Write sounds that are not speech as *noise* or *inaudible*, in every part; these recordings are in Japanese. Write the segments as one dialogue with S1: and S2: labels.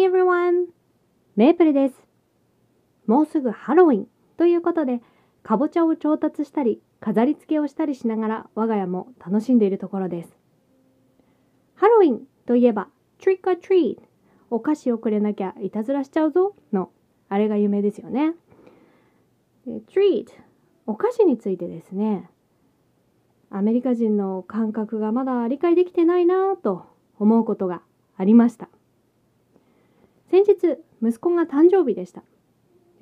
S1: Hi everyone! メープルです。もうすぐハロウィンということで、かぼちゃを調達したり、飾り付けをしたりしながら我が家も楽しんでいるところです。ハロウィンといえば、Trick or Treat お菓子をくれなきゃいたずらしちゃうぞのあれが有名ですよね。Treat お菓子についてですね、アメリカ人の感覚がまだ理解できてないなぁと思うことがありました。先日、息子が誕生日でした。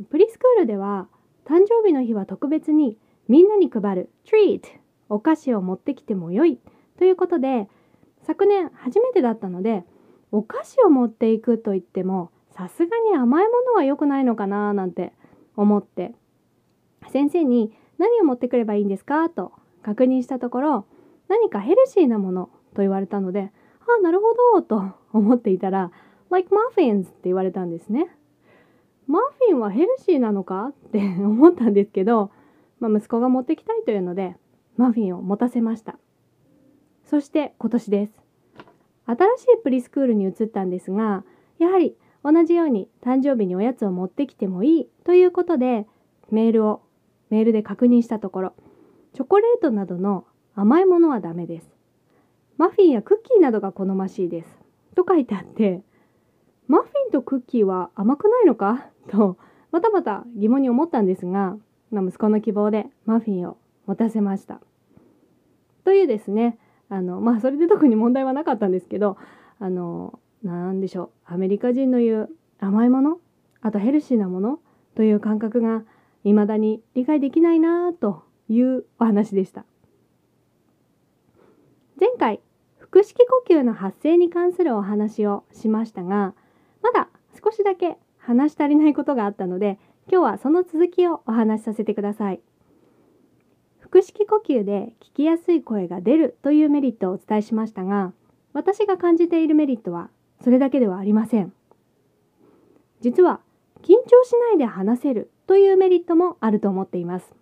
S1: プリスクールでは、誕生日の日は特別にみんなに配る treat お菓子を持ってきてもよいということで、昨年初めてだったので、お菓子を持っていくと言っても、さすがに甘いものは良くないのかななんて思って、先生に何を持ってくればいいんですか？と確認したところ、何かヘルシーなものと言われたので、ああ、なるほどと思っていたら、like muffins って言われたんですね。マフィンはヘルシーなのかって *laughs* 思ったんですけど、まあ、息子が持ってきたいというので、マフィンを持たせました。そして今年です。新しいプリスクールに移ったんですが、やはり同じように誕生日におやつを持ってきてもいいということで、メールを、メールで確認したところ、チョコレートなどの甘いものはダメです。マフィンやクッキーなどが好ましいです。と書いてあって、マフィンとクッキーは甘くないのか？*laughs* と、またまた疑問に思ったんですが、まあ、息子の希望でマフィンを持たせました。というですね、あの、まあ、それで特に問題はなかったんですけど、あの、なんでしょう、アメリカ人の言う甘いもの、あとヘルシーなもの？という感覚が未だに理解できないなというお話でした。前回腹式呼吸の発生に関するお話をしましたが、少しだけ話し足りないことがあったので、今日はその続きをお話しさせてください。腹式呼吸で聞きやすい声が出るというメリットをお伝えしましたが、私が感じているメリットはそれだけではありません。実は、緊張しないで話せるというメリットもあると思っています。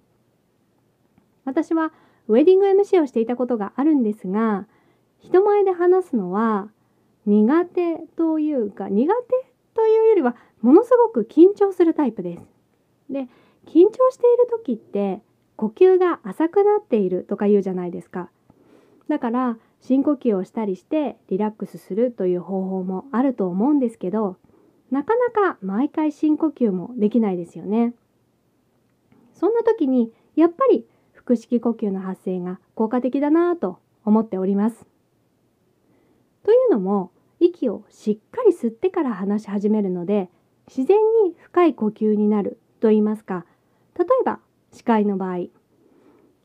S1: 私はウェディング MC をしていたことがあるんですが、人前で話すのは苦手というか苦手というよりはものすごく緊張するタイプです。で緊張している時って呼吸が浅くなっているとか言うじゃないですか。だから深呼吸をしたりしてリラックスするという方法もあると思うんですけどなかなか毎回深呼吸もできないですよね。そんな時にやっぱり腹式呼吸の発声が効果的だなぁと思っております。というのも息をしっかり吸ってから話し始めるので自然に深い呼吸になると言いますか例えば司会の場合。披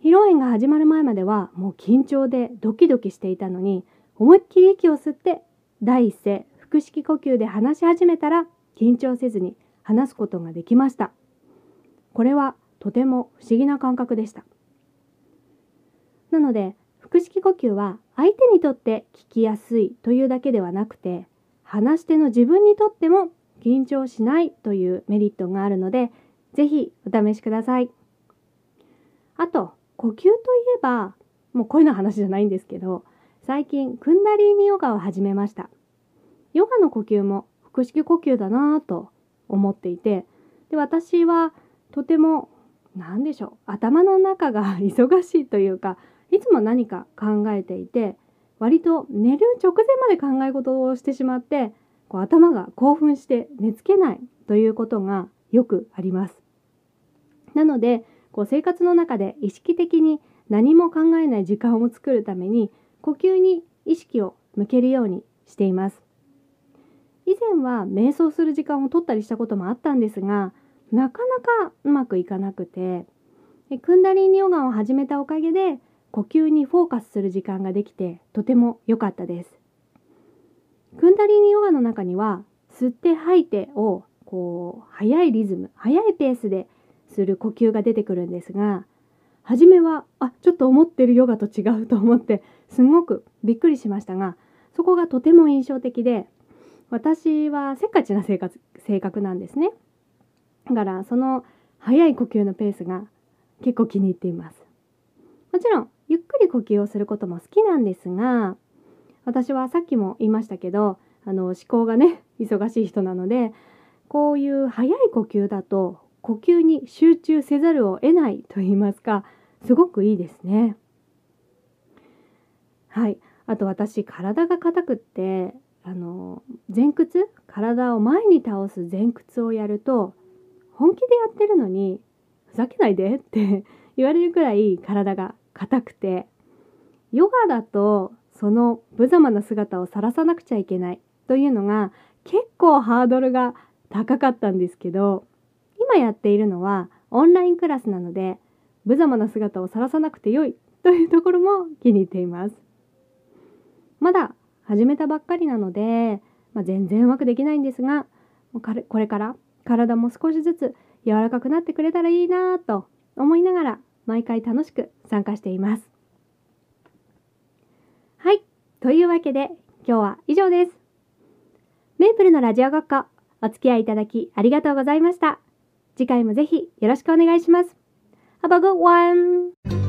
S1: 露宴が始まる前まではもう緊張でドキドキしていたのに思いっきり息を吸って第一声腹式呼吸で話し始めたら緊張せずに話すことができました。これはとても不思議な感覚でした。なので腹式呼吸は相手にとって聞きやすいというだけではなくて話し手の自分にとっても緊張しないというメリットがあるのでぜひお試しください。あと呼吸といえばもう声の話じゃないんですけど最近クンダリーニヨガを始めました。ヨガの呼吸も腹式呼吸だなぁと思っていてで私はとても何でしょう頭の中が *laughs* 忙しいというかいつも何か考えていて割と寝る直前まで考え事をしてしまってこう頭が興奮して寝つけないということがよくあります。なのでこう生活の中で意識的に何も考えない時間を作るために呼吸に意識を向けるようにしています。以前は瞑想する時間を取ったりしたこともあったんですがなかなかうまくいかなくてクンダリーニヨガを始めたおかげで呼吸にフォーカスする時間ができてとても良かったです。クンダリーニヨガの中には吸って吐いてをこう速いリズム速いペースでする呼吸が出てくるんですが初めはあちょっと思ってるヨガと違うと思ってすごくびっくりしましたがそこがとても印象的で私はせっかちな生活性格なんですねだからその速い呼吸のペースが結構気に入っていますゆっくり呼吸をすることも好きなんですが私はさっきも言いましたけどあの思考がね *laughs* 忙しい人なのでこういう早い呼吸だと呼吸に集中せざるを得ないと言いますかすごくいいですね。はいあと私体が硬くってあの前屈体を前に倒す前屈をやると本気でやってるのにふざけないでって *laughs* 言われるくらい体が硬くてヨガだとその無様な姿を晒さなくちゃいけないというのが結構ハードルが高かったんですけど今やっているのはオンラインクラスなので無様な姿を晒さなくてよいというところも気に入っています。まだ始めたばっかりなので、まあ、全然うまくできないんですがこれから体も少しずつ柔らかくなってくれたらいいなと思いながら毎回楽しく参加しています。はい。というわけで今日は以上です。メープルのラジオごっこお付き合いいただきありがとうございました。次回もぜひよろしくお願いします。Have a good one!